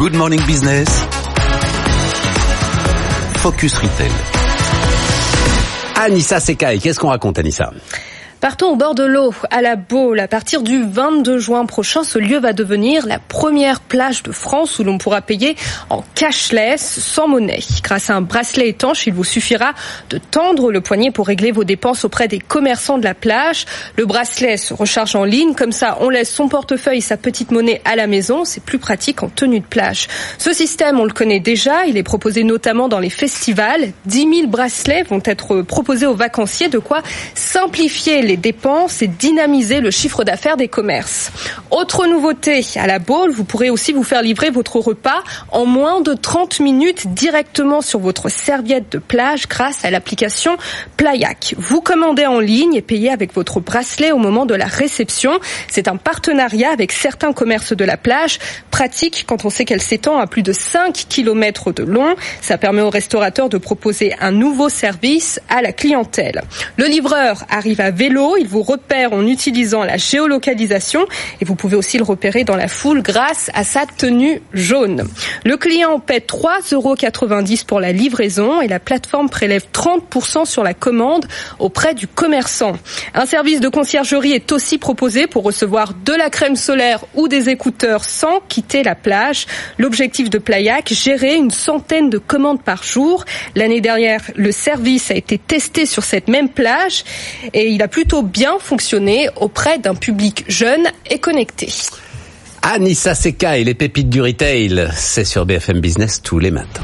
Good Morning Business. Focus Retail. Anissa Sekai, qu'est-ce qu'on raconte Anissa? Partons au bord de l'eau, à la Baule. À partir du 22 juin prochain, ce lieu va devenir la première plage de France où l'on pourra payer en cashless, sans monnaie. Grâce à un bracelet étanche, il vous suffira de tendre le poignet pour régler vos dépenses auprès des commerçants de la plage. Le bracelet se recharge en ligne, comme ça on laisse son portefeuille et sa petite monnaie à la maison. C'est plus pratique en tenue de plage. Ce système, on le connaît déjà, il est proposé notamment dans les festivals. 10 000 bracelets vont être proposés aux vacanciers, de quoi simplifier dépenses et dynamiser le chiffre d'affaires des commerces. Autre nouveauté, à la Baule, vous pourrez aussi vous faire livrer votre repas en moins de 30 minutes directement sur votre serviette de plage grâce à l'application Playac. Vous commandez en ligne et payez avec votre bracelet au moment de la réception. C'est un partenariat avec certains commerces de la plage, pratique quand on sait qu'elle s'étend à plus de 5 km de long. Ça permet aux restaurateurs de proposer un nouveau service à la clientèle. Le livreur arrive à vélo il vous repère en utilisant la géolocalisation et vous pouvez aussi le repérer dans la foule grâce à sa tenue jaune. Le client paie 3,90 euros pour la livraison et la plateforme prélève 30% sur la commande auprès du commerçant. Un service de conciergerie est aussi proposé pour recevoir de la crème solaire ou des écouteurs sans quitter la plage. L'objectif de Playac, gérer une centaine de commandes par jour. L'année dernière, le service a été testé sur cette même plage et il a plutôt bien fonctionné auprès d'un public jeune et connecté. Anissa Seka et les pépites du retail, c'est sur BFM Business tous les matins.